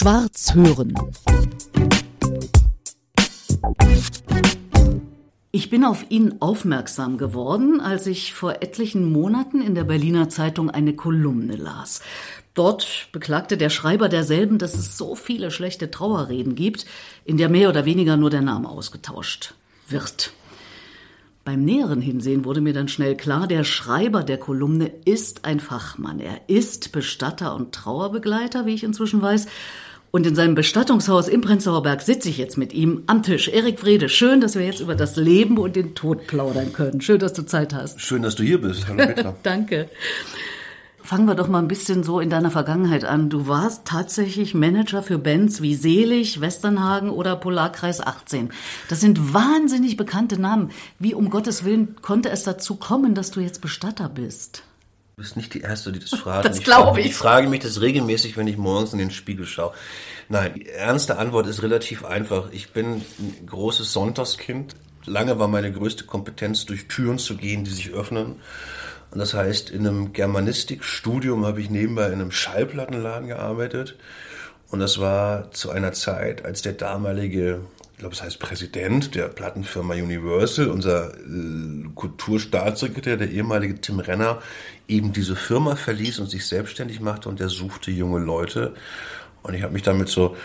Schwarz hören. Ich bin auf ihn aufmerksam geworden, als ich vor etlichen Monaten in der Berliner Zeitung eine Kolumne las. Dort beklagte der Schreiber derselben, dass es so viele schlechte Trauerreden gibt, in der mehr oder weniger nur der Name ausgetauscht wird. Beim näheren Hinsehen wurde mir dann schnell klar, der Schreiber der Kolumne ist ein Fachmann. Er ist Bestatter und Trauerbegleiter, wie ich inzwischen weiß. Und in seinem Bestattungshaus im Prenzlauer Berg sitze ich jetzt mit ihm am Tisch. Erik Frede, schön, dass wir jetzt über das Leben und den Tod plaudern können. Schön, dass du Zeit hast. Schön, dass du hier bist. Hallo Petra. Danke. Fangen wir doch mal ein bisschen so in deiner Vergangenheit an. Du warst tatsächlich Manager für Bands wie Selig, Westernhagen oder Polarkreis 18. Das sind wahnsinnig bekannte Namen. Wie um Gottes Willen konnte es dazu kommen, dass du jetzt Bestatter bist? Du bist nicht die Erste, die das fragt. Das glaube ich. Ich frage mich das regelmäßig, wenn ich morgens in den Spiegel schaue. Nein, die ernste Antwort ist relativ einfach. Ich bin ein großes Sonntagskind. Lange war meine größte Kompetenz, durch Türen zu gehen, die sich öffnen. Und das heißt, in einem Germanistikstudium habe ich nebenbei in einem Schallplattenladen gearbeitet. Und das war zu einer Zeit, als der damalige, glaube, es heißt Präsident der Plattenfirma Universal, unser äh, Kulturstaatssekretär, der ehemalige Tim Renner, eben diese Firma verließ und sich selbstständig machte und der suchte junge Leute. Und ich habe mich damit so,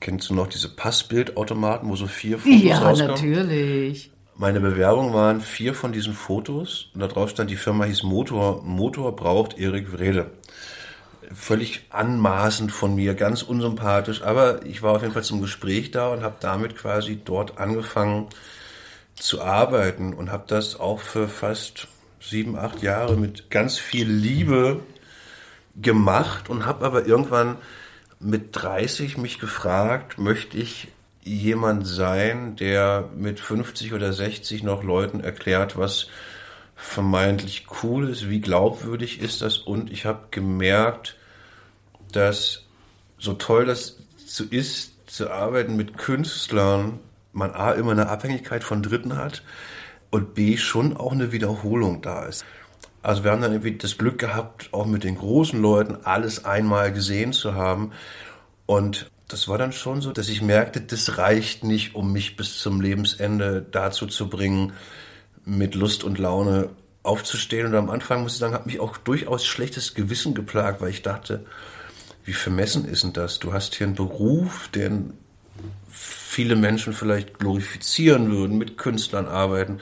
kennst du noch diese Passbildautomaten, wo so vier Fotos Ja, rauskommen? natürlich. Meine Bewerbung waren vier von diesen Fotos und da drauf stand, die Firma hieß Motor. Motor braucht Erik Wrede. Völlig anmaßend von mir, ganz unsympathisch, aber ich war auf jeden Fall zum Gespräch da und habe damit quasi dort angefangen zu arbeiten und habe das auch für fast sieben, acht Jahre mit ganz viel Liebe gemacht und habe aber irgendwann mit 30 mich gefragt, möchte ich jemand sein, der mit 50 oder 60 noch Leuten erklärt, was vermeintlich cool ist, wie glaubwürdig ist das? Und ich habe gemerkt, dass so toll das so ist, zu arbeiten mit Künstlern, man A immer eine Abhängigkeit von Dritten hat und B schon auch eine Wiederholung da ist. Also wir haben dann irgendwie das Glück gehabt, auch mit den großen Leuten alles einmal gesehen zu haben und das war dann schon so, dass ich merkte, das reicht nicht, um mich bis zum Lebensende dazu zu bringen, mit Lust und Laune aufzustehen. Und am Anfang, muss ich sagen, hat mich auch durchaus schlechtes Gewissen geplagt, weil ich dachte, wie vermessen ist denn das? Du hast hier einen Beruf, den viele Menschen vielleicht glorifizieren würden, mit Künstlern arbeiten.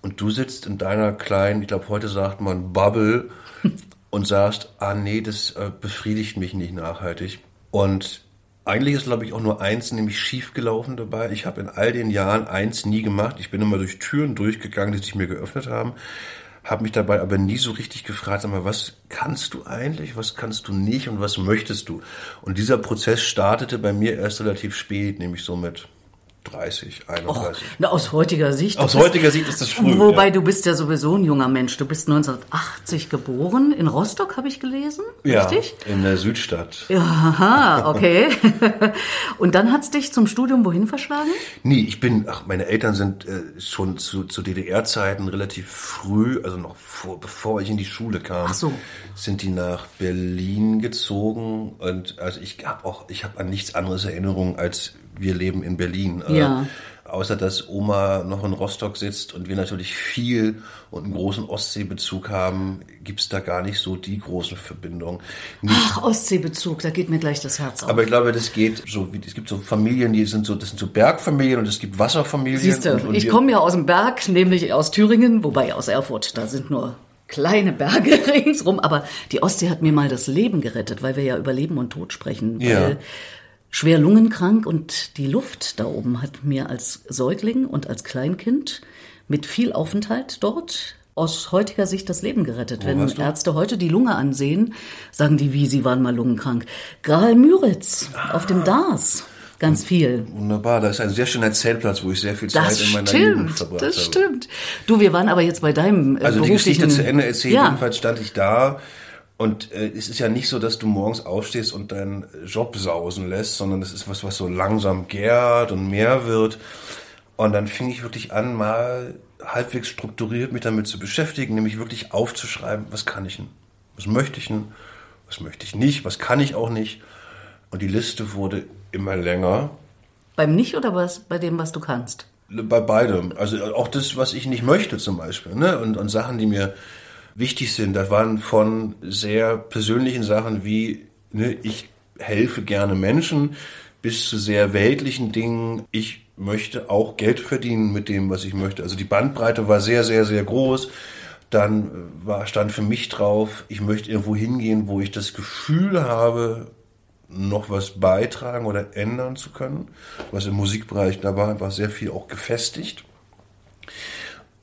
Und du sitzt in deiner kleinen, ich glaube, heute sagt man Bubble und sagst, ah nee, das äh, befriedigt mich nicht nachhaltig. Und eigentlich ist, glaube ich, auch nur eins nämlich schief gelaufen dabei. Ich habe in all den Jahren eins nie gemacht. Ich bin immer durch Türen durchgegangen, die sich mir geöffnet haben, habe mich dabei aber nie so richtig gefragt, sag mal, was kannst du eigentlich, was kannst du nicht und was möchtest du? Und dieser Prozess startete bei mir erst relativ spät, nämlich so mit 30, 31. Oh, na, aus heutiger Sicht. Aus heutiger Sicht ist das früh. Wobei ja. du bist ja sowieso ein junger Mensch. Du bist 1980 geboren. In Rostock habe ich gelesen. Ja, richtig? in der Südstadt. Aha, okay. Und dann hat's dich zum Studium wohin verschlagen? Nee, ich bin, ach, meine Eltern sind äh, schon zu, zu DDR-Zeiten relativ früh, also noch vor, bevor ich in die Schule kam, ach so. sind die nach Berlin gezogen. Und also ich habe auch, ich habe an nichts anderes Erinnerungen als wir leben in Berlin. Äh, ja. Äh, außer dass Oma noch in Rostock sitzt und wir natürlich viel und einen großen Ostseebezug haben, gibt's da gar nicht so die großen Verbindungen. Nicht, Ach, Ostseebezug, da geht mir gleich das Herz auf. Aber ich glaube, das geht so, wie es gibt so Familien, die sind so, das sind so Bergfamilien und es gibt Wasserfamilien. Siehst du, ich komme ja aus dem Berg, nämlich aus Thüringen, wobei aus Erfurt, da sind nur kleine Berge ringsrum, aber die Ostsee hat mir mal das Leben gerettet, weil wir ja über Leben und Tod sprechen. Ja schwer lungenkrank und die Luft da oben hat mir als Säugling und als Kleinkind mit viel Aufenthalt dort aus heutiger Sicht das Leben gerettet. Wo Wenn Ärzte heute die Lunge ansehen, sagen die, wie, sie waren mal lungenkrank. Graal Müritz ah. auf dem DARS. Ganz viel. Wunderbar, da ist ein sehr schöner Zeltplatz, wo ich sehr viel Zeit das in meiner stimmt, Jugend verbracht das habe. Das stimmt. Du, wir waren aber jetzt bei deinem äh, Also die Geschichte zu Ende erzählt, ja. jedenfalls stand ich da und äh, es ist ja nicht so, dass du morgens aufstehst und deinen Job sausen lässt, sondern es ist was, was so langsam gärt und mehr wird. Und dann fing ich wirklich an, mal halbwegs strukturiert mich damit zu beschäftigen, nämlich wirklich aufzuschreiben, was kann ich denn? Was möchte ich denn? Was möchte ich nicht? Was kann ich auch nicht? Und die Liste wurde immer länger. Beim Nicht oder was? Bei dem, was du kannst? Bei beidem. Also auch das, was ich nicht möchte zum Beispiel. Ne? Und, und Sachen, die mir wichtig sind. Das waren von sehr persönlichen Sachen wie, ne, ich helfe gerne Menschen, bis zu sehr weltlichen Dingen. Ich möchte auch Geld verdienen mit dem, was ich möchte. Also die Bandbreite war sehr, sehr, sehr groß. Dann war, stand für mich drauf, ich möchte irgendwo hingehen, wo ich das Gefühl habe, noch was beitragen oder ändern zu können. Was im Musikbereich, da war einfach sehr viel auch gefestigt.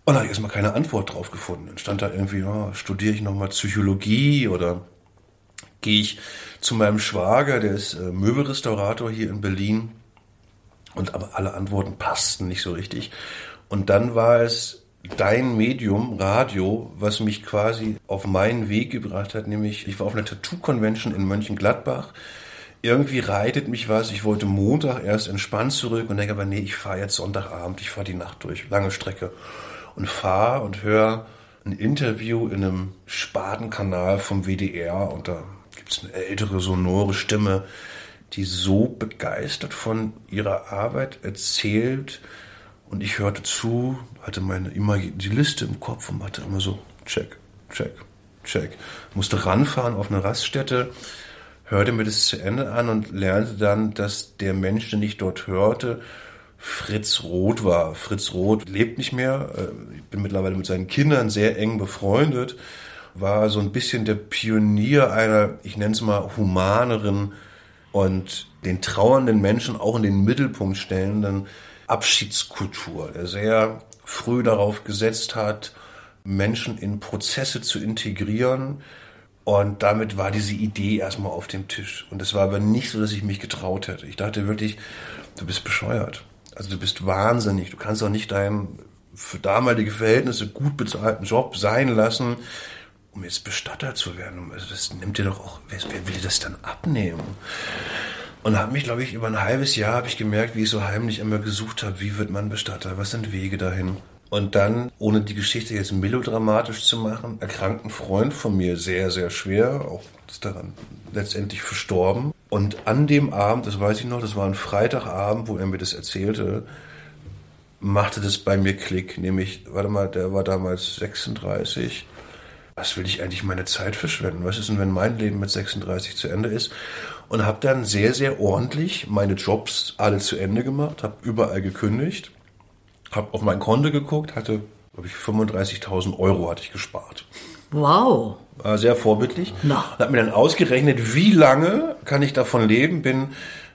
Und da habe ich erstmal keine Antwort drauf gefunden. Dann stand da irgendwie, oh, studiere ich nochmal Psychologie oder gehe ich zu meinem Schwager, der ist äh, Möbelrestaurator hier in Berlin. Und aber alle Antworten passten nicht so richtig. Und dann war es dein Medium, Radio, was mich quasi auf meinen Weg gebracht hat, nämlich ich war auf einer Tattoo-Convention in Mönchengladbach. Irgendwie reitet mich was. Ich wollte Montag erst entspannt zurück und denke aber, nee, ich fahre jetzt Sonntagabend, ich fahre die Nacht durch, lange Strecke. Und fahre und höre ein Interview in einem Spatenkanal vom WDR und da gibt es eine ältere, sonore Stimme, die so begeistert von ihrer Arbeit erzählt. Und ich hörte zu, hatte meine immer die Liste im Kopf und hatte immer so check, check, check. Musste ranfahren auf eine Raststätte, hörte mir das zu Ende an und lernte dann, dass der Mensch, den ich dort hörte, Fritz Roth war. Fritz Roth lebt nicht mehr. Äh, ich bin mittlerweile mit seinen Kindern sehr eng befreundet. War so ein bisschen der Pionier einer, ich nenne es mal, humaneren und den trauernden Menschen auch in den Mittelpunkt stellenden Abschiedskultur, der sehr früh darauf gesetzt hat, Menschen in Prozesse zu integrieren. Und damit war diese Idee erstmal auf dem Tisch. Und es war aber nicht so, dass ich mich getraut hätte. Ich dachte wirklich, du bist bescheuert. Also du bist wahnsinnig. Du kannst doch nicht deinen für damalige Verhältnisse gut bezahlten Job sein lassen, um jetzt Bestatter zu werden. Also das nimmt dir doch auch, wer, wer will dir das dann abnehmen? Und habe mich, glaube ich, über ein halbes Jahr habe ich gemerkt, wie ich so heimlich immer gesucht habe, wie wird man Bestatter, was sind Wege dahin. Und dann, ohne die Geschichte jetzt melodramatisch zu machen, erkrankt ein Freund von mir sehr, sehr schwer, auch ist daran letztendlich verstorben. Und an dem Abend, das weiß ich noch, das war ein Freitagabend, wo er mir das erzählte, machte das bei mir Klick. Nämlich, warte mal, der war damals 36 was will ich eigentlich meine Zeit verschwenden? Was ist denn, wenn mein Leben mit 36 zu Ende ist? Und habe dann sehr, sehr ordentlich meine Jobs alle zu Ende gemacht, habe überall gekündigt, habe auf mein Konto geguckt, hatte, glaube ich, 35.000 Euro hatte ich gespart. Wow. War sehr vorbildlich. Na. Habe mir dann ausgerechnet, wie lange kann ich davon leben, bin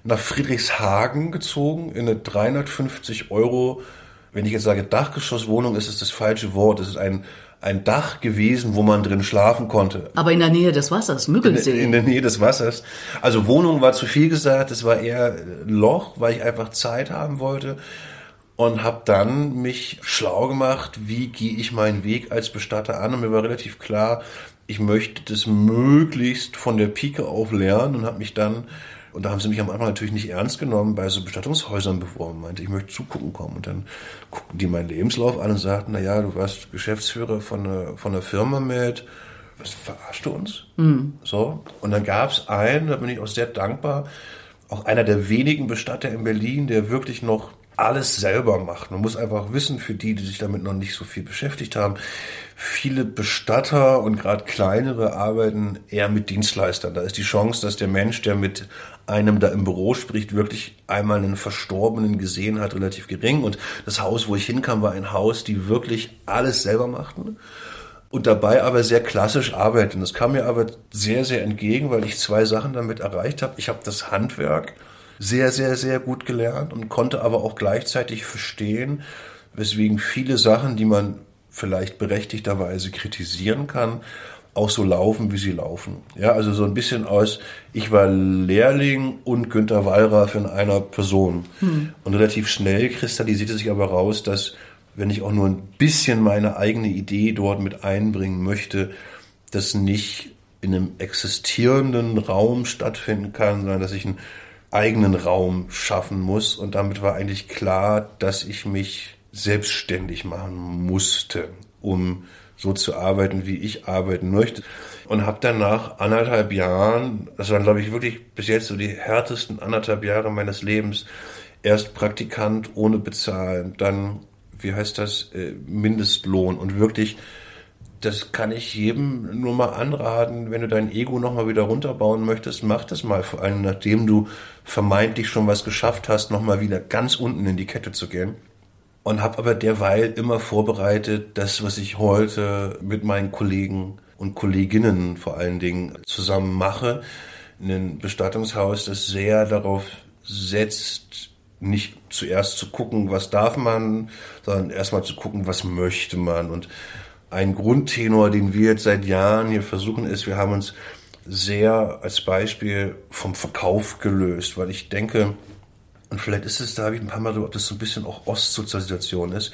nach Friedrichshagen gezogen in eine 350 Euro, wenn ich jetzt sage Dachgeschosswohnung, ist es das falsche Wort. Es ist ein ein Dach gewesen, wo man drin schlafen konnte. Aber in der Nähe des Wassers, Müggelsee. In, in der Nähe des Wassers. Also Wohnung war zu viel gesagt, es war eher Loch, weil ich einfach Zeit haben wollte und habe dann mich schlau gemacht, wie gehe ich meinen Weg als Bestatter an und mir war relativ klar, ich möchte das möglichst von der Pike auf lernen und habe mich dann und da haben sie mich am Anfang natürlich nicht ernst genommen bei so Bestattungshäusern beworben. Meinte, ich möchte zugucken kommen. Und dann guckten die meinen Lebenslauf an und sagten, na ja, du warst Geschäftsführer von einer, von einer Firma mit, was verarscht du uns? Mhm. So. Und dann gab es einen, da bin ich auch sehr dankbar, auch einer der wenigen Bestatter in Berlin, der wirklich noch alles selber macht. Man muss einfach wissen, für die, die sich damit noch nicht so viel beschäftigt haben, viele Bestatter und gerade kleinere arbeiten eher mit Dienstleistern. Da ist die Chance, dass der Mensch, der mit einem da im Büro spricht, wirklich einmal einen Verstorbenen gesehen hat, relativ gering. Und das Haus, wo ich hinkam, war ein Haus, die wirklich alles selber machten und dabei aber sehr klassisch arbeiten. Das kam mir aber sehr, sehr entgegen, weil ich zwei Sachen damit erreicht habe. Ich habe das Handwerk sehr, sehr, sehr gut gelernt und konnte aber auch gleichzeitig verstehen, weswegen viele Sachen, die man vielleicht berechtigterweise kritisieren kann, auch so laufen, wie sie laufen. Ja, also so ein bisschen aus, ich war Lehrling und Günter Wallraff in einer Person. Hm. Und relativ schnell kristallisierte sich aber raus, dass wenn ich auch nur ein bisschen meine eigene Idee dort mit einbringen möchte, das nicht in einem existierenden Raum stattfinden kann, sondern dass ich einen eigenen Raum schaffen muss. Und damit war eigentlich klar, dass ich mich selbstständig machen musste, um so zu arbeiten, wie ich arbeiten möchte. Und habe dann nach anderthalb Jahren, das waren glaube ich wirklich bis jetzt so die härtesten anderthalb Jahre meines Lebens, erst Praktikant ohne bezahlen, dann, wie heißt das, äh, Mindestlohn und wirklich das kann ich jedem nur mal anraten, wenn du dein Ego nochmal wieder runterbauen möchtest, mach das mal, vor allem nachdem du vermeintlich schon was geschafft hast, nochmal wieder ganz unten in die Kette zu gehen. Und habe aber derweil immer vorbereitet, das, was ich heute mit meinen Kollegen und Kolleginnen vor allen Dingen zusammen mache, ein Bestattungshaus, das sehr darauf setzt, nicht zuerst zu gucken, was darf man, sondern erstmal zu gucken, was möchte man. Und ein Grundtenor, den wir jetzt seit Jahren hier versuchen, ist, wir haben uns sehr als Beispiel vom Verkauf gelöst, weil ich denke, und vielleicht ist es, da habe ich ein paar Mal so, ob das so ein bisschen auch Ostsozialisation ist,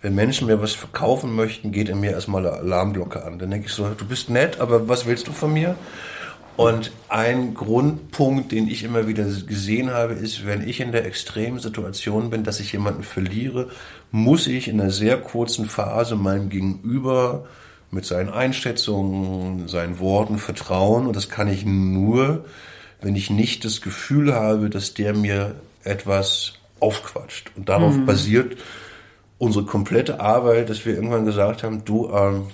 wenn Menschen mir was verkaufen möchten, geht in mir erstmal eine Alarmglocke an. Dann denke ich so, du bist nett, aber was willst du von mir? Und ein Grundpunkt, den ich immer wieder gesehen habe, ist, wenn ich in der extremen Situation bin, dass ich jemanden verliere, muss ich in einer sehr kurzen Phase meinem Gegenüber mit seinen Einschätzungen, seinen Worten vertrauen. Und das kann ich nur, wenn ich nicht das Gefühl habe, dass der mir etwas aufquatscht. Und darauf mhm. basiert unsere komplette Arbeit, dass wir irgendwann gesagt haben, du, ähm,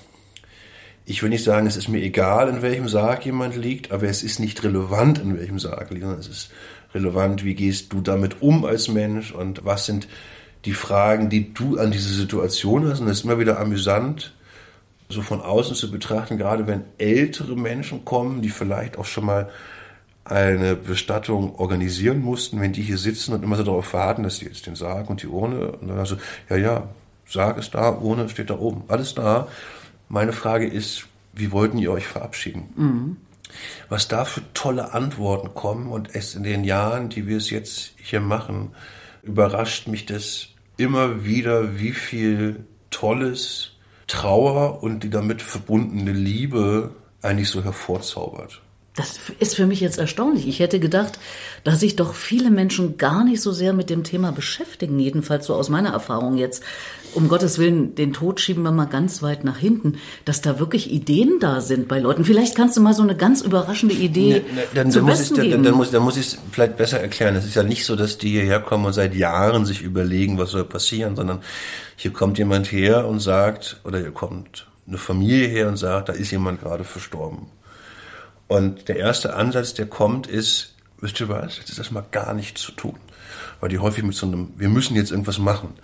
ich will nicht sagen, es ist mir egal, in welchem Sarg jemand liegt, aber es ist nicht relevant, in welchem Sarg liegt, sondern es ist relevant, wie gehst du damit um als Mensch und was sind die Fragen, die du an diese Situation hast. Und es ist immer wieder amüsant, so von außen zu betrachten, gerade wenn ältere Menschen kommen, die vielleicht auch schon mal eine Bestattung organisieren mussten, wenn die hier sitzen und immer so darauf warten, dass sie jetzt den Sarg und die Urne und dann so, ja, ja, Sarg ist da, Urne steht da oben, alles da. Meine Frage ist, wie wollten ihr euch verabschieden? Mhm. Was da für tolle Antworten kommen und es in den Jahren, die wir es jetzt hier machen, überrascht mich das immer wieder, wie viel tolles Trauer und die damit verbundene Liebe eigentlich so hervorzaubert. Das ist für mich jetzt erstaunlich. Ich hätte gedacht, dass sich doch viele Menschen gar nicht so sehr mit dem Thema beschäftigen, jedenfalls so aus meiner Erfahrung jetzt. Um Gottes Willen, den Tod schieben wir mal ganz weit nach hinten, dass da wirklich Ideen da sind bei Leuten. Vielleicht kannst du mal so eine ganz überraschende Idee ne, ne, dann, dann, muss ich, dann, dann, muss, dann muss ich es vielleicht besser erklären. Es ist ja nicht so, dass die hierher kommen und seit Jahren sich überlegen, was soll passieren, sondern hier kommt jemand her und sagt, oder hier kommt eine Familie her und sagt, da ist jemand gerade verstorben. Und der erste Ansatz, der kommt, ist, wisst ihr was, jetzt ist erstmal gar nichts zu tun. Weil die häufig mit so einem, wir müssen jetzt irgendwas machen.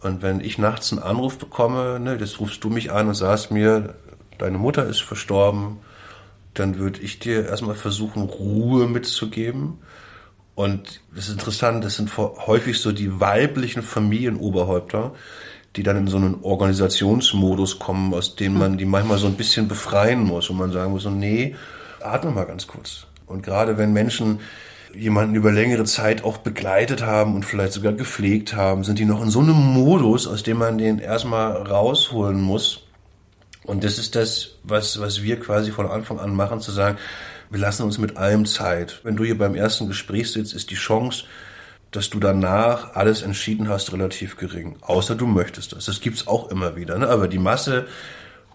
Und wenn ich nachts einen Anruf bekomme, ne, das rufst du mich an und sagst mir, deine Mutter ist verstorben, dann würde ich dir erstmal versuchen, Ruhe mitzugeben. Und das ist interessant, das sind häufig so die weiblichen Familienoberhäupter, die dann in so einen Organisationsmodus kommen, aus dem man die manchmal so ein bisschen befreien muss, und man sagen muss, so, nee, atme mal ganz kurz. Und gerade wenn Menschen jemanden über längere Zeit auch begleitet haben und vielleicht sogar gepflegt haben, sind die noch in so einem Modus, aus dem man den erstmal rausholen muss. Und das ist das, was, was wir quasi von Anfang an machen, zu sagen, wir lassen uns mit allem Zeit. Wenn du hier beim ersten Gespräch sitzt, ist die Chance, dass du danach alles entschieden hast, relativ gering. Außer du möchtest das. Das gibt's auch immer wieder. Ne? Aber die Masse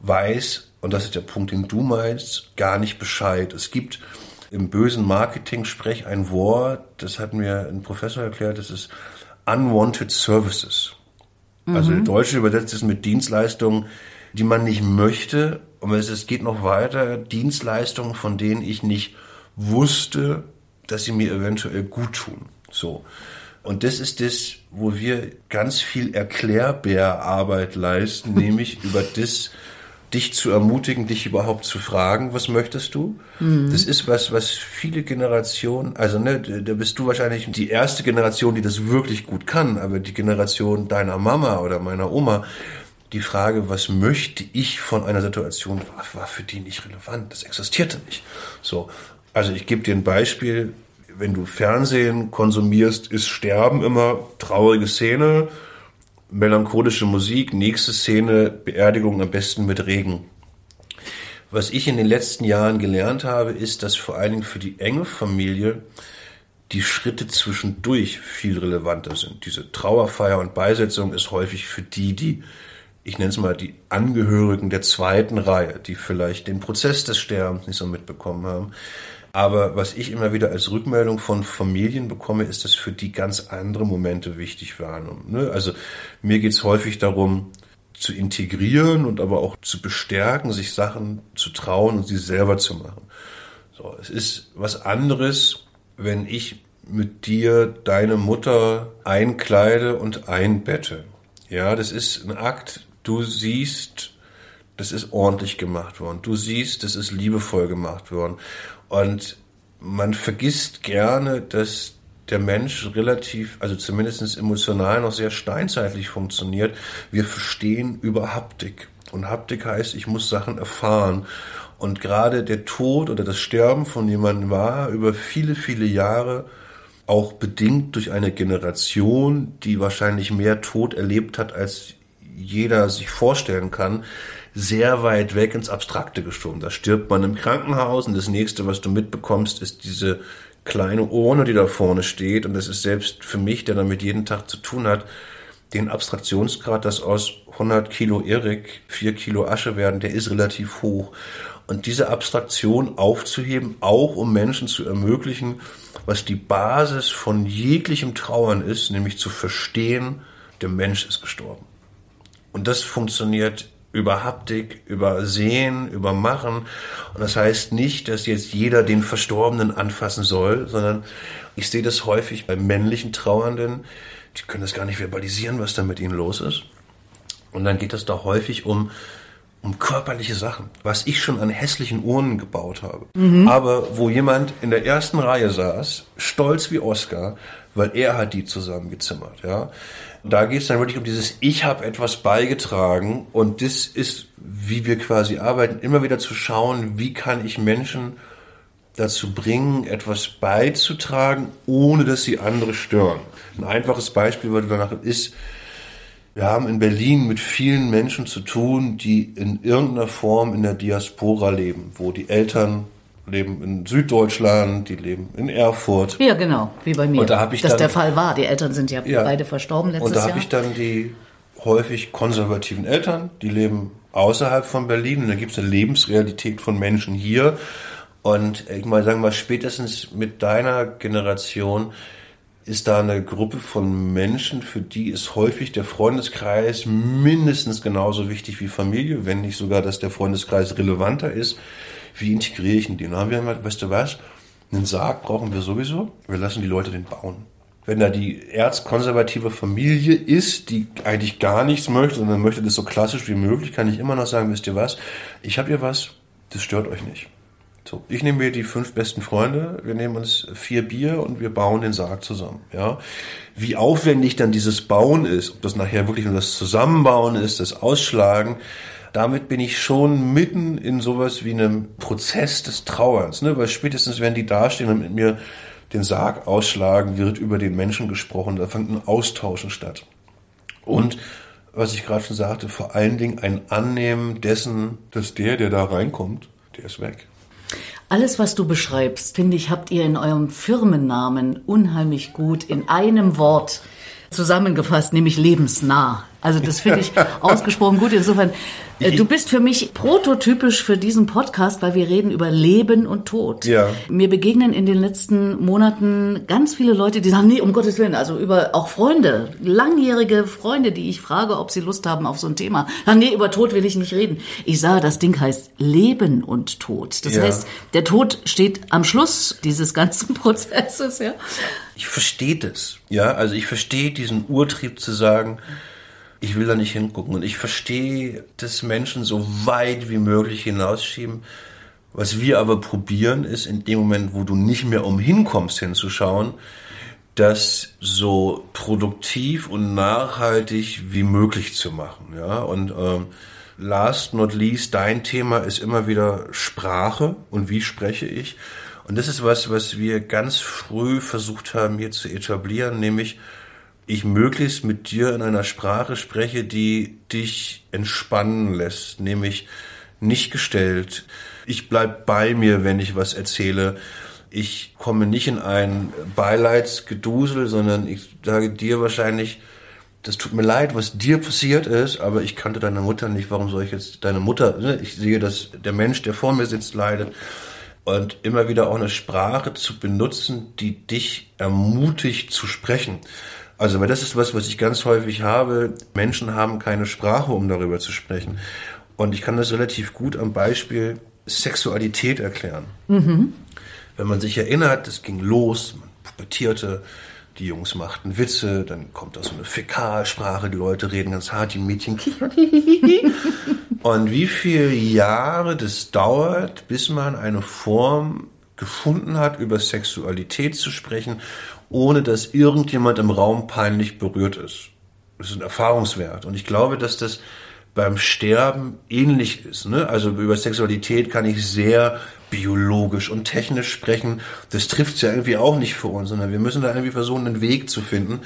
weiß, und das ist der Punkt, den du meinst, gar nicht Bescheid. Es gibt im bösen Marketing-Sprech ein Wort, das hat mir ein Professor erklärt, das ist Unwanted Services. Mhm. Also der Deutsche übersetzt es mit Dienstleistungen, die man nicht möchte. Und es geht noch weiter, Dienstleistungen, von denen ich nicht wusste, dass sie mir eventuell gut tun. So. Und das ist das, wo wir ganz viel Erklärbärarbeit leisten, nämlich über das, dich zu ermutigen, dich überhaupt zu fragen, was möchtest du? Mhm. Das ist was, was viele Generationen, also ne, da bist du wahrscheinlich die erste Generation, die das wirklich gut kann, aber die Generation deiner Mama oder meiner Oma, die Frage, was möchte ich von einer Situation, war, war für die nicht relevant. Das existierte nicht. So. Also ich gebe dir ein Beispiel. Wenn du Fernsehen konsumierst, ist Sterben immer traurige Szene melancholische Musik, nächste Szene, Beerdigung am besten mit Regen. Was ich in den letzten Jahren gelernt habe, ist, dass vor allen Dingen für die enge Familie die Schritte zwischendurch viel relevanter sind. Diese Trauerfeier und Beisetzung ist häufig für die, die ich nenne es mal die Angehörigen der zweiten Reihe, die vielleicht den Prozess des Sterbens nicht so mitbekommen haben. Aber was ich immer wieder als Rückmeldung von Familien bekomme, ist, dass für die ganz andere Momente wichtig waren. Ne? Also mir geht es häufig darum, zu integrieren und aber auch zu bestärken, sich Sachen zu trauen und sie selber zu machen. So, es ist was anderes, wenn ich mit dir deine Mutter einkleide und einbette. Ja, das ist ein Akt, du siehst, das ist ordentlich gemacht worden. Du siehst, das ist liebevoll gemacht worden. Und man vergisst gerne, dass der Mensch relativ, also zumindest emotional noch sehr steinzeitlich funktioniert. Wir verstehen über Haptik. Und Haptik heißt, ich muss Sachen erfahren. Und gerade der Tod oder das Sterben von jemandem war über viele, viele Jahre auch bedingt durch eine Generation, die wahrscheinlich mehr Tod erlebt hat, als jeder sich vorstellen kann, sehr weit weg ins Abstrakte geschoben. Da stirbt man im Krankenhaus und das nächste, was du mitbekommst, ist diese kleine Urne, die da vorne steht. Und das ist selbst für mich, der damit jeden Tag zu tun hat, den Abstraktionsgrad, dass aus 100 Kilo Erik 4 Kilo Asche werden, der ist relativ hoch. Und diese Abstraktion aufzuheben, auch um Menschen zu ermöglichen, was die Basis von jeglichem Trauern ist, nämlich zu verstehen, der Mensch ist gestorben. Und das funktioniert über Haptik, über Sehen, über Machen. Und das heißt nicht, dass jetzt jeder den Verstorbenen anfassen soll, sondern ich sehe das häufig bei männlichen Trauernden, die können das gar nicht verbalisieren, was da mit ihnen los ist. Und dann geht es da häufig um, um körperliche Sachen, was ich schon an hässlichen Urnen gebaut habe. Mhm. Aber wo jemand in der ersten Reihe saß, stolz wie Oscar, weil er hat die zusammengezimmert, ja. Da geht es dann wirklich um dieses Ich habe etwas beigetragen und das ist, wie wir quasi arbeiten, immer wieder zu schauen, wie kann ich Menschen dazu bringen, etwas beizutragen, ohne dass sie andere stören. Ein einfaches Beispiel was danach ist, wir haben in Berlin mit vielen Menschen zu tun, die in irgendeiner Form in der Diaspora leben, wo die Eltern leben in Süddeutschland, die leben in Erfurt. Ja, genau, wie bei mir. Und da ich das dann, der Fall war. Die Eltern sind ja, ja beide verstorben letztes Jahr. Und da habe ich dann die häufig konservativen Eltern, die leben außerhalb von Berlin und da gibt es eine Lebensrealität von Menschen hier. Und ich mal sagen mal, spätestens mit deiner Generation ist da eine Gruppe von Menschen, für die ist häufig der Freundeskreis mindestens genauso wichtig wie Familie, wenn nicht sogar, dass der Freundeskreis relevanter ist wie integriere ich den? Dann haben wir gesagt, weißt du was, einen Sarg brauchen wir sowieso, wir lassen die Leute den bauen. Wenn da die erzkonservative Familie ist, die eigentlich gar nichts möchte, sondern möchte das so klassisch wie möglich, kann ich immer noch sagen, wisst ihr was, ich habe hier was, das stört euch nicht. So, ich nehme mir die fünf besten Freunde, wir nehmen uns vier Bier und wir bauen den Sarg zusammen. Ja, wie aufwendig dann dieses Bauen ist, ob das nachher wirklich nur das Zusammenbauen ist, das Ausschlagen, damit bin ich schon mitten in sowas wie einem Prozess des Trauerns, ne? weil spätestens wenn die dastehen und mit mir den Sarg ausschlagen, wird über den Menschen gesprochen, da fängt ein Austauschen statt. Und was ich gerade schon sagte, vor allen Dingen ein Annehmen dessen, dass der, der da reinkommt, der ist weg. Alles, was du beschreibst, finde ich, habt ihr in eurem Firmennamen unheimlich gut in einem Wort zusammengefasst, nämlich lebensnah. Also das finde ich ausgesprochen gut. Insofern, äh, du bist für mich prototypisch für diesen Podcast, weil wir reden über Leben und Tod. Ja. Mir begegnen in den letzten Monaten ganz viele Leute, die sagen, nee, um Gottes Willen, also über auch Freunde, langjährige Freunde, die ich frage, ob sie Lust haben auf so ein Thema. Sagen, nee, über Tod will ich nicht reden. Ich sah, das Ding heißt Leben und Tod. Das ja. heißt, der Tod steht am Schluss dieses ganzen Prozesses, ja. Ich verstehe das. Ja, also ich verstehe diesen Urtrieb zu sagen, ich will da nicht hingucken. Und ich verstehe, dass Menschen so weit wie möglich hinausschieben. Was wir aber probieren, ist in dem Moment, wo du nicht mehr umhin kommst hinzuschauen, das so produktiv und nachhaltig wie möglich zu machen. Ja, und ähm, last not least, dein Thema ist immer wieder Sprache und wie spreche ich. Und das ist was, was wir ganz früh versucht haben hier zu etablieren, nämlich ich möglichst mit dir in einer Sprache spreche, die dich entspannen lässt, nämlich nicht gestellt. Ich bleib bei mir, wenn ich was erzähle. Ich komme nicht in ein Beileidsgedusel, sondern ich sage dir wahrscheinlich, das tut mir leid, was dir passiert ist, aber ich kannte deine Mutter nicht, warum soll ich jetzt deine Mutter, ne? ich sehe, dass der Mensch, der vor mir sitzt, leidet. Und immer wieder auch eine Sprache zu benutzen, die dich ermutigt zu sprechen. Also, weil das ist was, was ich ganz häufig habe. Menschen haben keine Sprache, um darüber zu sprechen. Und ich kann das relativ gut am Beispiel Sexualität erklären. Mhm. Wenn man sich erinnert, es ging los, man pubertierte, die Jungs machten Witze, dann kommt da so eine Fäkalsprache, die Leute reden ganz hart, die Mädchen kichern. Und wie viele Jahre das dauert, bis man eine Form gefunden hat, über Sexualität zu sprechen, ohne dass irgendjemand im Raum peinlich berührt ist. Das ist ein Erfahrungswert. Und ich glaube, dass das beim Sterben ähnlich ist. Ne? Also über Sexualität kann ich sehr biologisch und technisch sprechen. Das trifft es ja irgendwie auch nicht für uns, sondern wir müssen da irgendwie versuchen, einen Weg zu finden.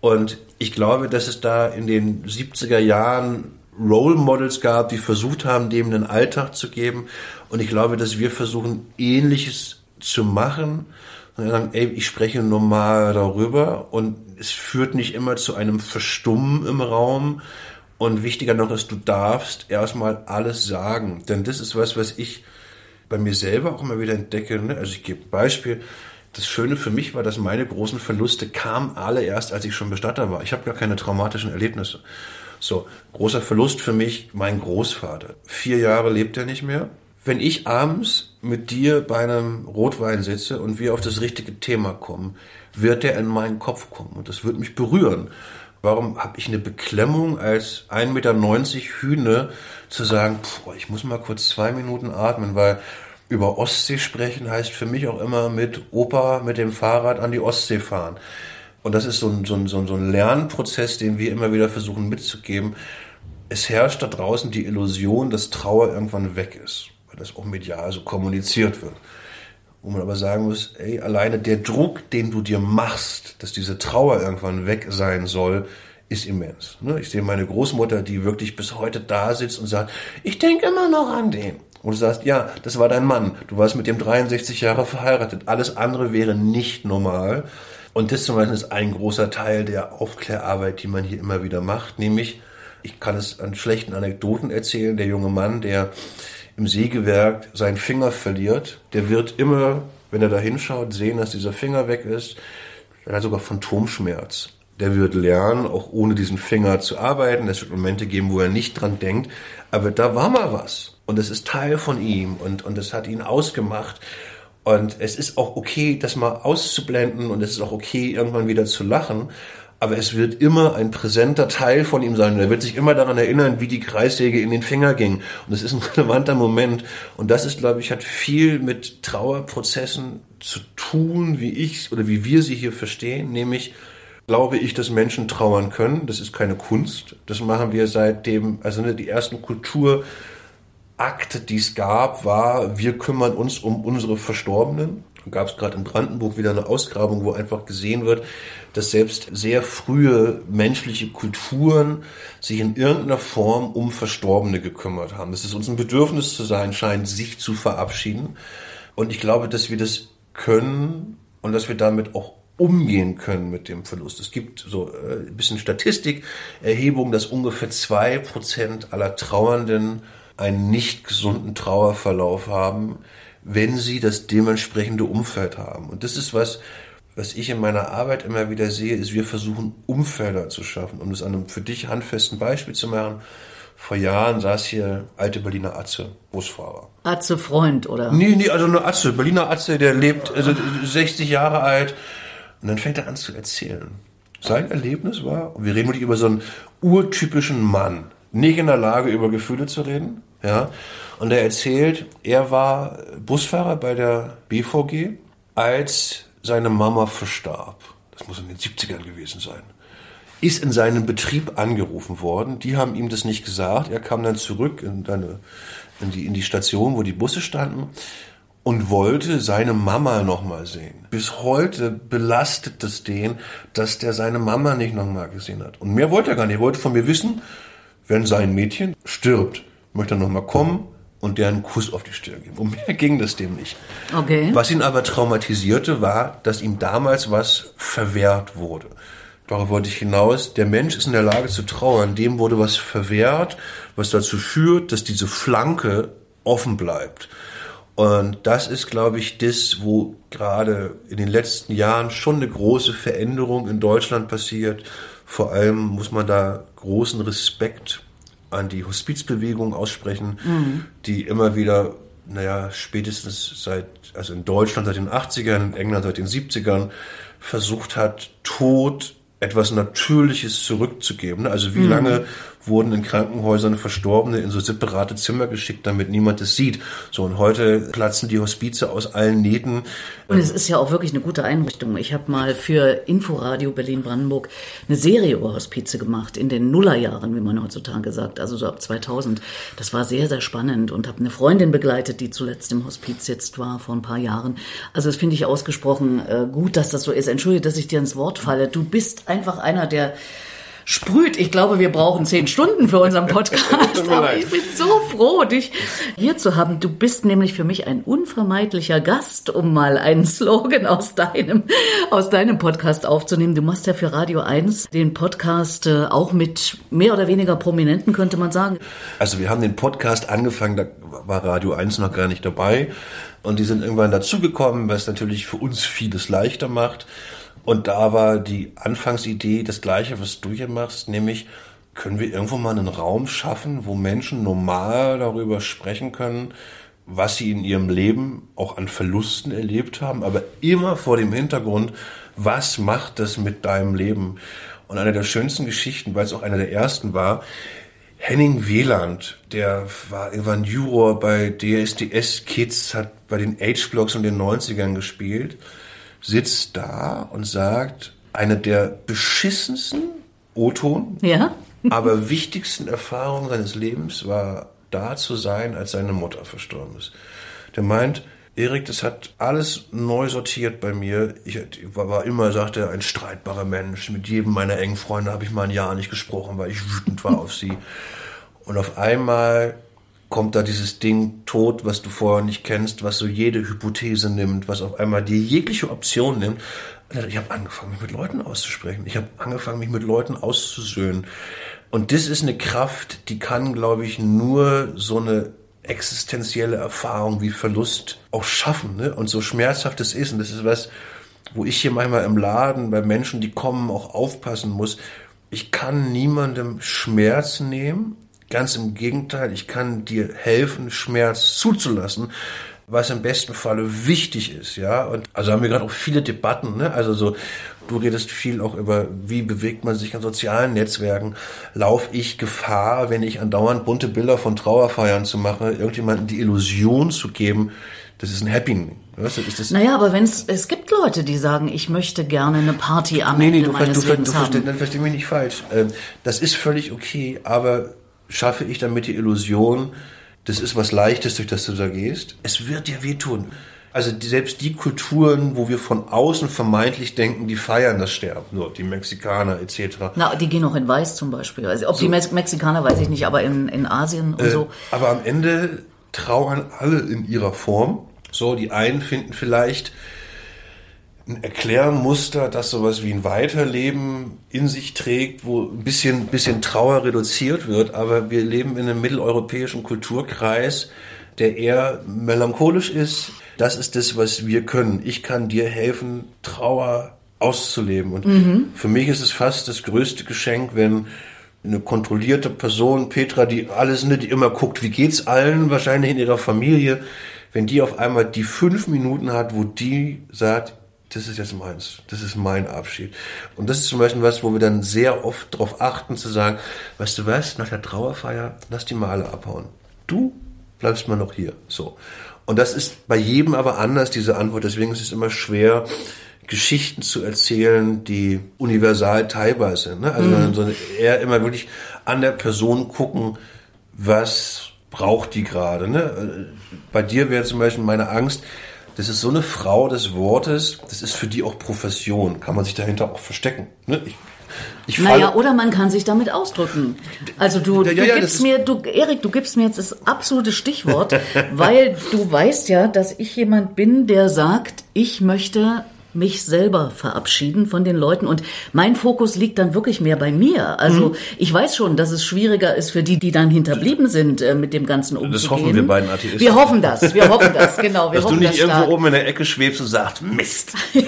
Und ich glaube, dass es da in den 70er Jahren Role Models gab, die versucht haben, dem einen Alltag zu geben. Und ich glaube, dass wir versuchen, Ähnliches zu machen. Und sagen, ey, ich spreche normal darüber und es führt nicht immer zu einem Verstummen im Raum. Und wichtiger noch ist, du darfst erstmal alles sagen. Denn das ist was, was ich bei mir selber auch immer wieder entdecke. Ne? Also ich gebe ein Beispiel. Das Schöne für mich war, dass meine großen Verluste kamen alle erst, als ich schon Bestatter war. Ich habe gar keine traumatischen Erlebnisse. So, großer Verlust für mich, mein Großvater. Vier Jahre lebt er nicht mehr. Wenn ich abends mit dir bei einem Rotwein sitze und wir auf das richtige Thema kommen, wird er in meinen Kopf kommen und das wird mich berühren. Warum habe ich eine Beklemmung als 1,90 Meter Hühne zu sagen, pff, ich muss mal kurz zwei Minuten atmen, weil über Ostsee sprechen heißt für mich auch immer mit Opa mit dem Fahrrad an die Ostsee fahren. Und das ist so ein, so ein, so ein Lernprozess, den wir immer wieder versuchen mitzugeben. Es herrscht da draußen die Illusion, dass Trauer irgendwann weg ist, weil das auch medial so kommuniziert wird. Wo man aber sagen muss, ey, alleine der Druck, den du dir machst, dass diese Trauer irgendwann weg sein soll, ist immens. Ne? Ich sehe meine Großmutter, die wirklich bis heute da sitzt und sagt, ich denke immer noch an den. Und du sagst, ja, das war dein Mann. Du warst mit dem 63 Jahre verheiratet. Alles andere wäre nicht normal. Und das zum Beispiel ist ein großer Teil der Aufklärarbeit, die man hier immer wieder macht. Nämlich, ich kann es an schlechten Anekdoten erzählen, der junge Mann, der im Sägewerk seinen Finger verliert, der wird immer, wenn er da hinschaut, sehen, dass dieser Finger weg ist. Er hat sogar Phantomschmerz. Der wird lernen, auch ohne diesen Finger zu arbeiten. Es wird Momente geben, wo er nicht dran denkt. Aber da war mal was. Und es ist Teil von ihm. Und, und es hat ihn ausgemacht. Und es ist auch okay, das mal auszublenden. Und es ist auch okay, irgendwann wieder zu lachen aber es wird immer ein präsenter Teil von ihm sein. Er wird sich immer daran erinnern, wie die Kreissäge in den Finger ging. Und das ist ein relevanter Moment. Und das ist, glaube ich, hat viel mit Trauerprozessen zu tun, wie ich oder wie wir sie hier verstehen. Nämlich glaube ich, dass Menschen trauern können. Das ist keine Kunst. Das machen wir seitdem, also ne, die ersten Kulturakte, die es gab, war, wir kümmern uns um unsere Verstorbenen gab es gerade in Brandenburg wieder eine Ausgrabung, wo einfach gesehen wird, dass selbst sehr frühe menschliche Kulturen sich in irgendeiner Form um Verstorbene gekümmert haben. Dass es uns ein Bedürfnis zu sein scheint, sich zu verabschieden. Und ich glaube, dass wir das können und dass wir damit auch umgehen können mit dem Verlust. Es gibt so äh, ein bisschen Statistik, Erhebung, dass ungefähr zwei Prozent aller Trauernden einen nicht gesunden Trauerverlauf haben wenn sie das dementsprechende Umfeld haben. Und das ist was, was ich in meiner Arbeit immer wieder sehe, ist, wir versuchen Umfelder zu schaffen. Um das an einem für dich handfesten Beispiel zu machen, vor Jahren saß hier alte Berliner Atze, Busfahrer. Atze Freund, oder? Nee, nee, also eine Atze, Berliner Atze, der lebt also 60 Jahre alt. Und dann fängt er an zu erzählen. Sein Erlebnis war, und wir reden wirklich über so einen urtypischen Mann, nicht in der Lage, über Gefühle zu reden, ja, und er erzählt, er war Busfahrer bei der BVG, als seine Mama verstarb. Das muss in den 70ern gewesen sein. Ist in seinem Betrieb angerufen worden. Die haben ihm das nicht gesagt. Er kam dann zurück in, eine, in, die, in die Station, wo die Busse standen und wollte seine Mama nochmal sehen. Bis heute belastet es den, dass der seine Mama nicht nochmal gesehen hat. Und mehr wollte er gar nicht. Er wollte von mir wissen, wenn sein Mädchen stirbt, möchte er nochmal kommen, und der einen Kuss auf die Stirn geben. Um mehr ging das dem nicht. Okay. Was ihn aber traumatisierte, war, dass ihm damals was verwehrt wurde. darauf wollte ich hinaus, der Mensch ist in der Lage zu trauern, dem wurde was verwehrt, was dazu führt, dass diese Flanke offen bleibt. Und das ist, glaube ich, das, wo gerade in den letzten Jahren schon eine große Veränderung in Deutschland passiert. Vor allem muss man da großen Respekt an die Hospizbewegung aussprechen, mhm. die immer wieder, naja, spätestens seit, also in Deutschland seit den 80ern, in England seit den 70ern, versucht hat, Tod etwas Natürliches zurückzugeben. Also wie mhm. lange wurden in Krankenhäusern Verstorbene in so separate Zimmer geschickt, damit niemand es sieht. So und heute platzen die Hospize aus allen Nähten. Und es ist ja auch wirklich eine gute Einrichtung. Ich habe mal für Inforadio Berlin-Brandenburg eine Serie über Hospize gemacht in den Nullerjahren, wie man heutzutage sagt, also so ab 2000. Das war sehr, sehr spannend und habe eine Freundin begleitet, die zuletzt im Hospiz jetzt war vor ein paar Jahren. Also das finde ich ausgesprochen äh, gut, dass das so ist. Entschuldige, dass ich dir ins Wort falle. Du bist einfach einer der sprüht. Ich glaube, wir brauchen zehn Stunden für unseren Podcast. Aber ich bin so froh, dich hier zu haben. Du bist nämlich für mich ein unvermeidlicher Gast, um mal einen Slogan aus deinem, aus deinem Podcast aufzunehmen. Du machst ja für Radio 1 den Podcast äh, auch mit mehr oder weniger Prominenten, könnte man sagen. Also wir haben den Podcast angefangen, da war Radio 1 noch gar nicht dabei. Und die sind irgendwann dazugekommen, was natürlich für uns vieles leichter macht. Und da war die Anfangsidee das gleiche, was du hier machst, nämlich können wir irgendwo mal einen Raum schaffen, wo Menschen normal darüber sprechen können, was sie in ihrem Leben auch an Verlusten erlebt haben, aber immer vor dem Hintergrund, was macht das mit deinem Leben? Und eine der schönsten Geschichten, weil es auch einer der ersten war, Henning Wieland, der war irgendwann Juror bei DSDS Kids, hat bei den Age-Blocks und den 90ern gespielt sitzt da und sagt, eine der beschissensten O-Ton, ja. aber wichtigsten Erfahrungen seines Lebens war da zu sein, als seine Mutter verstorben ist. Der meint, Erik, das hat alles neu sortiert bei mir. Ich war immer, sagte er, ein streitbarer Mensch. Mit jedem meiner engen Freunde habe ich mal ein Jahr nicht gesprochen, weil ich wütend war auf sie. Und auf einmal kommt da dieses Ding tot, was du vorher nicht kennst, was so jede Hypothese nimmt, was auf einmal die jegliche Option nimmt. Ich habe angefangen, mich mit Leuten auszusprechen. Ich habe angefangen, mich mit Leuten auszusöhnen. Und das ist eine Kraft, die kann, glaube ich, nur so eine existenzielle Erfahrung wie Verlust auch schaffen. Ne? Und so schmerzhaft es ist, und das ist was, wo ich hier manchmal im Laden bei Menschen, die kommen, auch aufpassen muss. Ich kann niemandem Schmerz nehmen, Ganz im Gegenteil, ich kann dir helfen, Schmerz zuzulassen, was im besten Falle wichtig ist, ja. Und also haben wir gerade auch viele Debatten, ne? Also so, du redest viel auch über, wie bewegt man sich an sozialen Netzwerken. Lauf ich Gefahr, wenn ich andauernd bunte Bilder von Trauerfeiern zu machen, irgendjemandem die Illusion zu geben, das ist ein Happening. Weißt du, ist das naja, aber wenn es gibt Leute, die sagen, ich möchte gerne eine Party am nee, Ende nee, du, meines du, Lebens du, haben. Dann versteh mich nicht falsch. Ähm, das ist völlig okay, aber schaffe ich damit die Illusion, das ist was Leichtes, durch das du da gehst. Es wird dir wehtun. Also die, selbst die Kulturen, wo wir von außen vermeintlich denken, die feiern das Sterben, nur die Mexikaner etc. Na, die gehen auch in Weiß zum Beispiel. Also, ob so. die Mex Mexikaner weiß ich nicht, aber in, in Asien und äh, so. Aber am Ende trauern alle in ihrer Form. So, die einen finden vielleicht ein Erklärmuster, das sowas wie ein Weiterleben in sich trägt, wo ein bisschen, bisschen Trauer reduziert wird. Aber wir leben in einem mitteleuropäischen Kulturkreis, der eher melancholisch ist. Das ist das, was wir können. Ich kann dir helfen, Trauer auszuleben. Und mhm. für mich ist es fast das größte Geschenk, wenn eine kontrollierte Person, Petra, die alles, ne, die immer guckt, wie geht's allen, wahrscheinlich in ihrer Familie, wenn die auf einmal die fünf Minuten hat, wo die sagt, das ist jetzt meins, das ist mein Abschied. Und das ist zum Beispiel was, wo wir dann sehr oft darauf achten zu sagen, weißt du was, nach der Trauerfeier, lass die Male abhauen. Du bleibst mal noch hier. So. Und das ist bei jedem aber anders, diese Antwort. Deswegen ist es immer schwer, Geschichten zu erzählen, die universal teilbar sind. Ne? Also mhm. so eher immer wirklich an der Person gucken, was braucht die gerade. Ne? Bei dir wäre zum Beispiel meine Angst, das ist so eine Frau des Wortes, das ist für die auch Profession. Kann man sich dahinter auch verstecken. Ne? Ich, ich naja, oder man kann sich damit ausdrücken. Also du, ja, ja, du gibst mir, du, Erik, du gibst mir jetzt das absolute Stichwort, weil du weißt ja, dass ich jemand bin, der sagt, ich möchte mich selber verabschieden von den Leuten und mein Fokus liegt dann wirklich mehr bei mir. Also mhm. ich weiß schon, dass es schwieriger ist für die, die dann hinterblieben sind, äh, mit dem ganzen umzugehen. Das hoffen wir beiden Atheisten. Wir hoffen das, wir hoffen das, genau. Wir Dass hoffen du nicht das irgendwo stark. oben in der Ecke schwebst und sagst, Mist.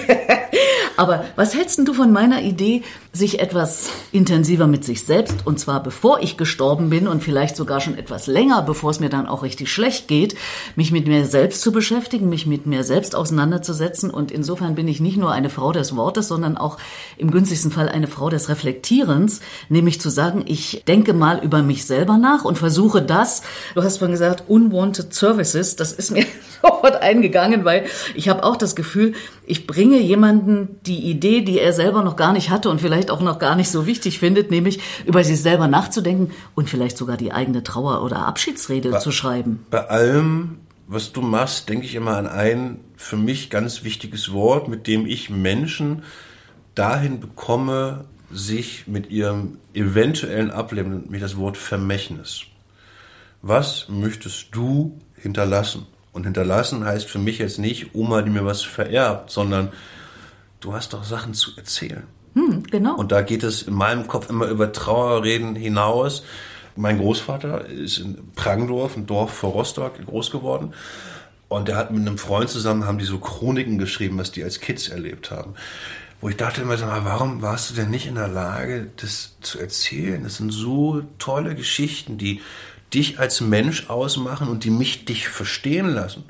Aber was hältst denn du von meiner Idee, sich etwas intensiver mit sich selbst, und zwar bevor ich gestorben bin und vielleicht sogar schon etwas länger, bevor es mir dann auch richtig schlecht geht, mich mit mir selbst zu beschäftigen, mich mit mir selbst auseinanderzusetzen. Und insofern bin ich nicht nur eine Frau des Wortes, sondern auch im günstigsten Fall eine Frau des Reflektierens, nämlich zu sagen, ich denke mal über mich selber nach und versuche das, du hast vorhin gesagt, unwanted services, das ist mir sofort eingegangen, weil ich habe auch das Gefühl, ich bringe jemanden die Idee, die er selber noch gar nicht hatte und vielleicht auch noch gar nicht so wichtig findet, nämlich über sich selber nachzudenken und vielleicht sogar die eigene Trauer- oder Abschiedsrede bei, zu schreiben. Bei allem, was du machst, denke ich immer an ein für mich ganz wichtiges Wort, mit dem ich Menschen dahin bekomme, sich mit ihrem eventuellen Ableben, nämlich das Wort Vermächtnis. Was möchtest du hinterlassen? Und hinterlassen heißt für mich jetzt nicht Oma, die mir was vererbt, sondern du hast doch Sachen zu erzählen. Hm, genau. Und da geht es in meinem Kopf immer über Trauerreden hinaus. Mein Großvater ist in Prangdorf, ein Dorf vor Rostock, groß geworden. Und der hat mit einem Freund zusammen, haben die so Chroniken geschrieben, was die als Kids erlebt haben. Wo ich dachte immer, warum warst du denn nicht in der Lage, das zu erzählen? Das sind so tolle Geschichten, die dich als Mensch ausmachen und die mich dich verstehen lassen.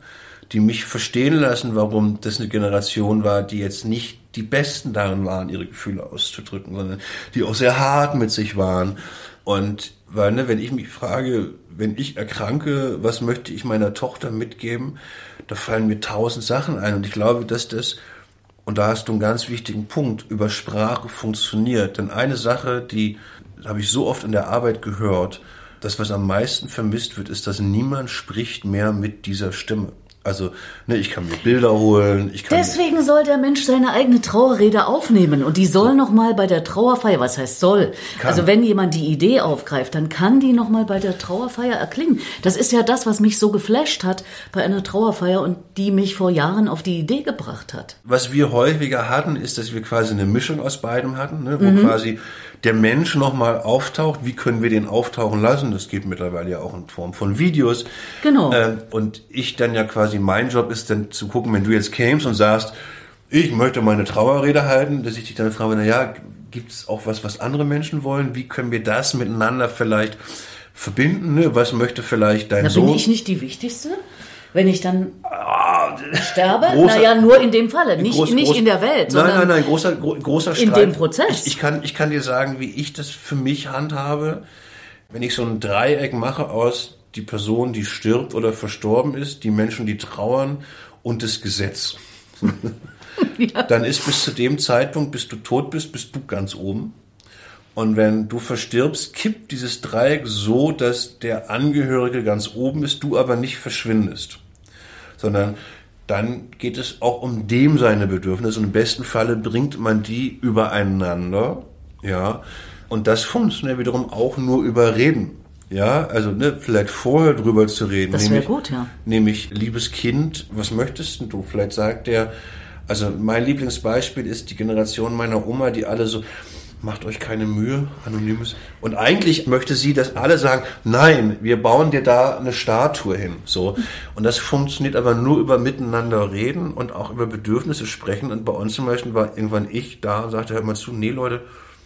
Die mich verstehen lassen, warum das eine Generation war, die jetzt nicht die Besten darin waren, ihre Gefühle auszudrücken, sondern die auch sehr hart mit sich waren. Und weil, ne, wenn ich mich frage, wenn ich erkranke, was möchte ich meiner Tochter mitgeben, da fallen mir tausend Sachen ein. Und ich glaube, dass das, und da hast du einen ganz wichtigen Punkt, über Sprache funktioniert. Denn eine Sache, die habe ich so oft in der Arbeit gehört, das, was am meisten vermisst wird, ist, dass niemand spricht mehr mit dieser Stimme. Also, ne, ich kann mir Bilder holen. Ich kann Deswegen soll der Mensch seine eigene Trauerrede aufnehmen und die soll so. noch mal bei der Trauerfeier, was heißt soll? Kann. Also wenn jemand die Idee aufgreift, dann kann die noch mal bei der Trauerfeier erklingen. Das ist ja das, was mich so geflasht hat bei einer Trauerfeier und die mich vor Jahren auf die Idee gebracht hat. Was wir häufiger hatten, ist, dass wir quasi eine Mischung aus beidem hatten, ne, wo mhm. quasi der Mensch nochmal auftaucht. Wie können wir den auftauchen lassen? Das geht mittlerweile ja auch in Form von Videos. Genau. Äh, und ich dann ja quasi, mein Job ist dann zu gucken, wenn du jetzt kämst und sagst, ich möchte meine Trauerrede halten, dass ich dich dann frage, na ja, gibt es auch was, was andere Menschen wollen? Wie können wir das miteinander vielleicht verbinden? Ne? Was möchte vielleicht dein da Sohn? Bin ich nicht die Wichtigste? Wenn ich dann sterbe? Großer, naja, nur in dem Falle, nicht, groß, nicht groß, in der Welt. Nein, nein, nein, großer, großer Streit. In dem Prozess. Ich, ich, kann, ich kann dir sagen, wie ich das für mich handhabe. Wenn ich so ein Dreieck mache aus die Person, die stirbt oder verstorben ist, die Menschen, die trauern und das Gesetz. ja. Dann ist bis zu dem Zeitpunkt, bis du tot bist, bist du ganz oben. Und wenn du verstirbst, kippt dieses Dreieck so, dass der Angehörige ganz oben ist, du aber nicht verschwindest sondern dann geht es auch um dem seine Bedürfnisse und im besten Falle bringt man die übereinander, ja, und das funktioniert wiederum auch nur über Reden. Ja, also ne, vielleicht vorher drüber zu reden. Das wäre gut, ja. Nämlich, liebes Kind, was möchtest du? Vielleicht sagt der, also mein Lieblingsbeispiel ist die Generation meiner Oma, die alle so, macht euch keine Mühe, Anonymes. Und eigentlich möchte sie, dass alle sagen, nein, wir bauen dir da eine Statue hin. So. Und das funktioniert aber nur über miteinander reden und auch über Bedürfnisse sprechen. Und bei uns zum Beispiel war irgendwann ich da und sagte, hör mal zu, nee Leute,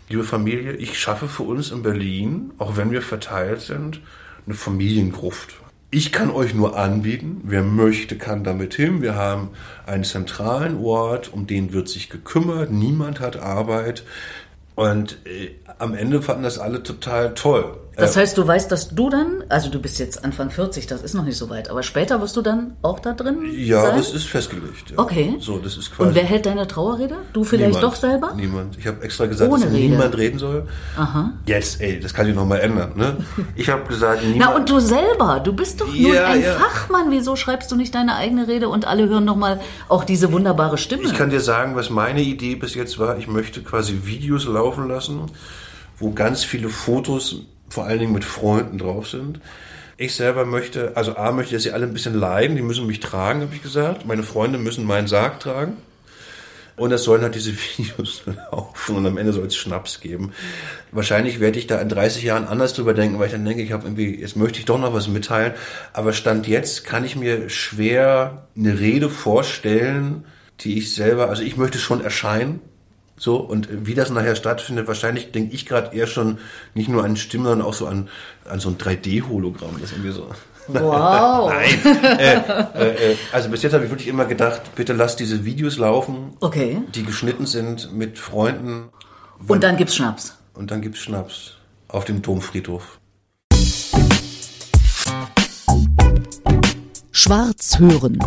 liebe Familie, ich schaffe für uns in Berlin, auch wenn wir verteilt sind, eine Familiengruft. Ich kann euch nur anbieten, wer möchte, kann damit hin. Wir haben einen zentralen Ort, um den wird sich gekümmert. Niemand hat Arbeit. Und äh, am Ende fanden das alle total toll. Das heißt, du weißt, dass du dann, also du bist jetzt Anfang 40, das ist noch nicht so weit, aber später wirst du dann auch da drin Ja, sein? das ist festgelegt. Ja. Okay. So, das ist quasi. Und wer hält deine Trauerrede? Du vielleicht niemand, doch selber? Niemand. Ich habe extra gesagt, Ohne dass Rede. niemand reden soll. Aha. Jetzt, ey, das kann sich noch mal ändern. Ne? Ich habe gesagt, niemand. Na und du selber, du bist doch nur Ja, ein ja. Fachmann. Wieso schreibst du nicht deine eigene Rede und alle hören noch mal auch diese wunderbare Stimme? Ich kann dir sagen, was meine Idee bis jetzt war. Ich möchte quasi Videos laufen lassen, wo ganz viele Fotos vor allen Dingen mit Freunden drauf sind. Ich selber möchte, also A möchte, dass sie alle ein bisschen leiden, die müssen mich tragen, habe ich gesagt. Meine Freunde müssen meinen Sarg tragen. Und es sollen halt diese Videos laufen und am Ende soll es Schnaps geben. Wahrscheinlich werde ich da in 30 Jahren anders drüber denken, weil ich dann denke, ich habe irgendwie, jetzt möchte ich doch noch was mitteilen. Aber Stand jetzt kann ich mir schwer eine Rede vorstellen, die ich selber, also ich möchte schon erscheinen. So, und wie das nachher stattfindet, wahrscheinlich denke ich gerade eher schon nicht nur an Stimmen, sondern auch so an, an so ein 3D-Hologramm. Das irgendwie so. Wow. Nein. Äh, äh, äh, also bis jetzt habe ich wirklich immer gedacht, bitte lass diese Videos laufen, Okay. die geschnitten sind mit Freunden. Und dann gibt's Schnaps. Und dann gibt's Schnaps auf dem Domfriedhof. Schwarz hören.